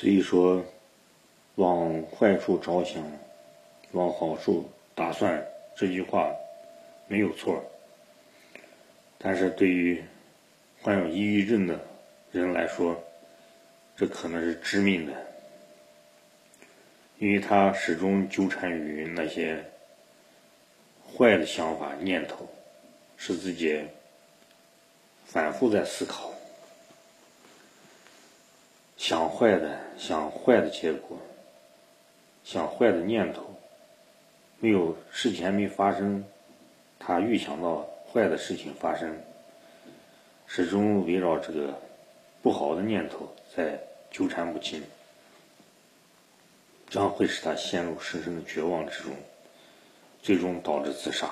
所以说，往坏处着想，往好处打算，这句话没有错。但是对于患有抑郁症的人来说，这可能是致命的，因为他始终纠缠于那些坏的想法、念头，使自己反复在思考。想坏的，想坏的结果，想坏的念头，没有事前没发生，他预想到坏的事情发生，始终围绕这个不好的念头在纠缠不清，这样会使他陷入深深的绝望之中，最终导致自杀。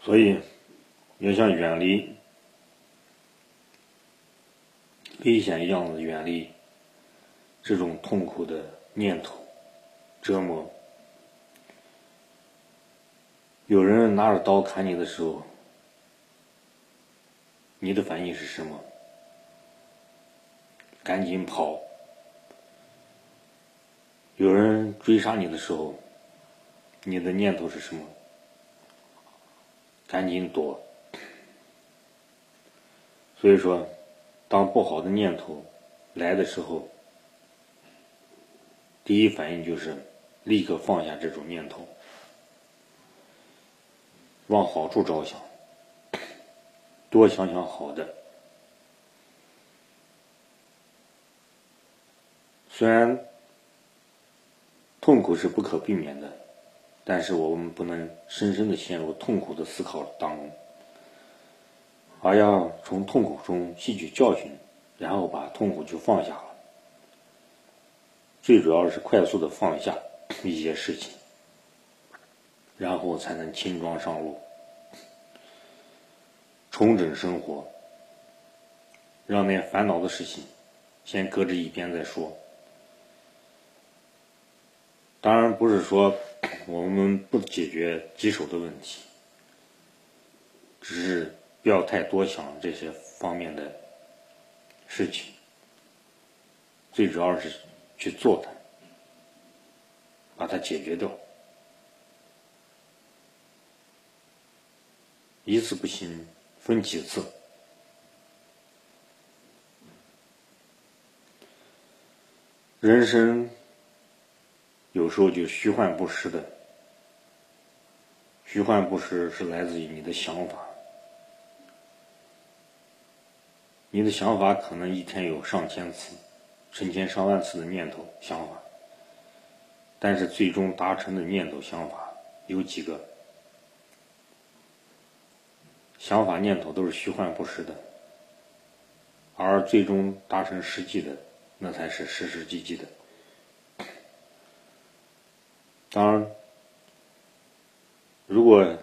所以，要想远离。危险一样的远离这种痛苦的念头折磨。有人拿着刀砍你的时候，你的反应是什么？赶紧跑。有人追杀你的时候，你的念头是什么？赶紧躲。所以说。当不好的念头来的时候，第一反应就是立刻放下这种念头，往好处着想，多想想好的。虽然痛苦是不可避免的，但是我们不能深深的陷入痛苦的思考当中。而要从痛苦中吸取教训，然后把痛苦就放下了。最主要是快速的放下一些事情，然后才能轻装上路，重整生活，让那些烦恼的事情先搁置一边再说。当然不是说我们不解决棘手的问题，只是。不要太多想这些方面的事情，最主要是去做它，把它解决掉。一次不行，分几次。人生有时候就虚幻不实的，虚幻不实是来自于你的想法。你的想法可能一天有上千次、成千上万次的念头、想法，但是最终达成的念头、想法有几个？想法、念头都是虚幻不实的，而最终达成实际的，那才是实实际际的。当然，如果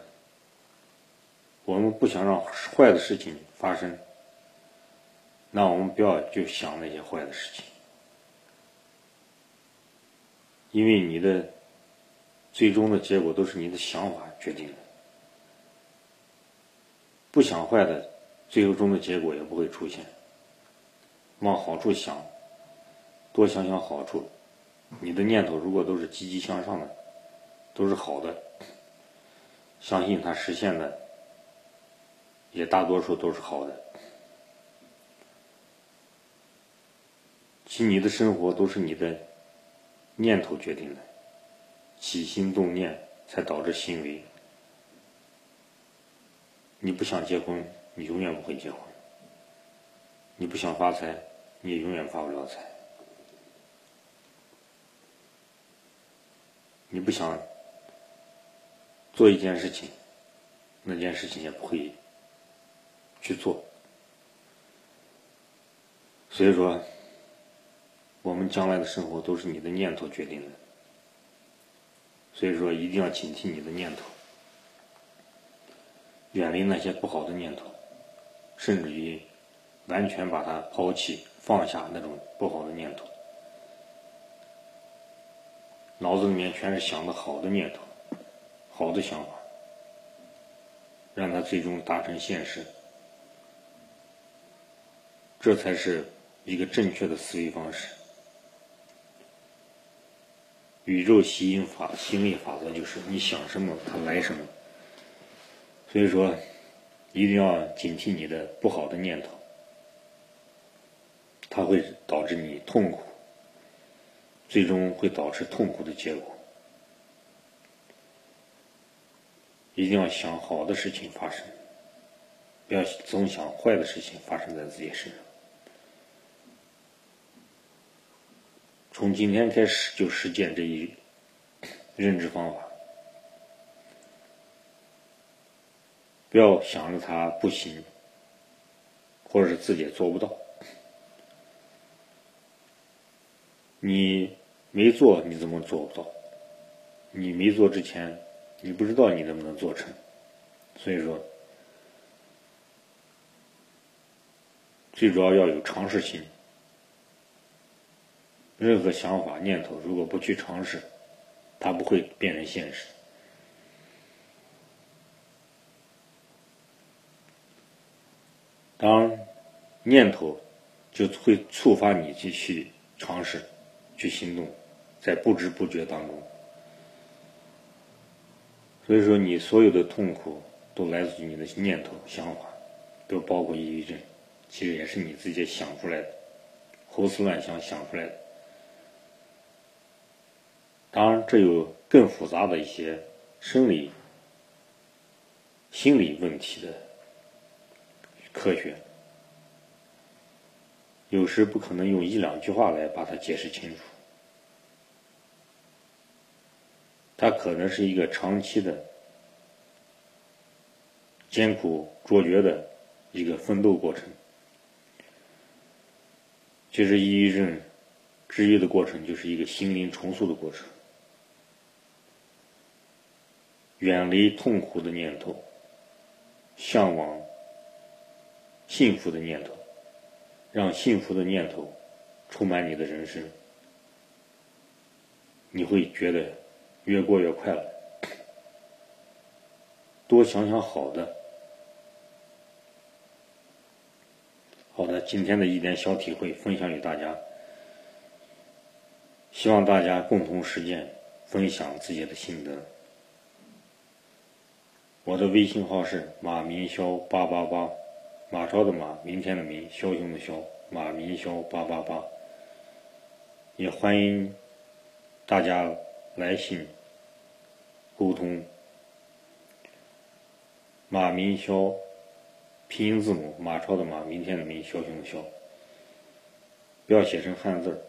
我们不想让坏的事情发生，那我们不要就想那些坏的事情，因为你的最终的结果都是你的想法决定的。不想坏的，最终的结果也不会出现。往好处想，多想想好处。你的念头如果都是积极向上的，都是好的，相信它实现的也大多数都是好的。其你的生活都是你的念头决定的，起心动念才导致行为。你不想结婚，你永远不会结婚；你不想发财，你也永远发不了财；你不想做一件事情，那件事情也不会去做。所以说。我们将来的生活都是你的念头决定的，所以说一定要警惕你的念头，远离那些不好的念头，甚至于完全把它抛弃、放下那种不好的念头，脑子里面全是想的好的念头、好的想法，让它最终达成现实。这才是一个正确的思维方式。宇宙吸引法、吸引力法则就是你想什么，它来什么。所以说，一定要警惕你的不好的念头，它会导致你痛苦，最终会导致痛苦的结果。一定要想好的事情发生，不要总想坏的事情发生在自己身上。从今天开始就实践这一认知方法。不要想着他不行，或者是自己做不到。你没做，你怎么做不到？你没做之前，你不知道你能不能做成。所以说，最主要要有尝试心。任何想法、念头，如果不去尝试，它不会变成现实。当念头就会触发你去去尝试、去行动，在不知不觉当中。所以说，你所有的痛苦都来自于你的念头、想法，都包括抑郁症，其实也是你自己想出来的，胡思乱想想出来的。当然，这有更复杂的一些生理、心理问题的。科学有时不可能用一两句话来把它解释清楚，它可能是一个长期的艰苦卓绝的一个奋斗过程。其实，抑郁症治愈的过程就是一个心灵重塑的过程，远离痛苦的念头，向往。幸福的念头，让幸福的念头充满你的人生，你会觉得越过越快乐。多想想好的，好的，今天的一点小体会分享给大家，希望大家共同实践，分享自己的心得。我的微信号是马明霄八八八。马超的马，明天的明，枭雄的枭，马明霄八八八。也欢迎大家来信沟通。马明霄，拼音字母，马超的马，明天的明，枭雄的枭。不要写成汉字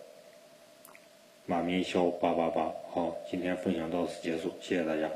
马明霄八八八。好，今天分享到此结束，谢谢大家。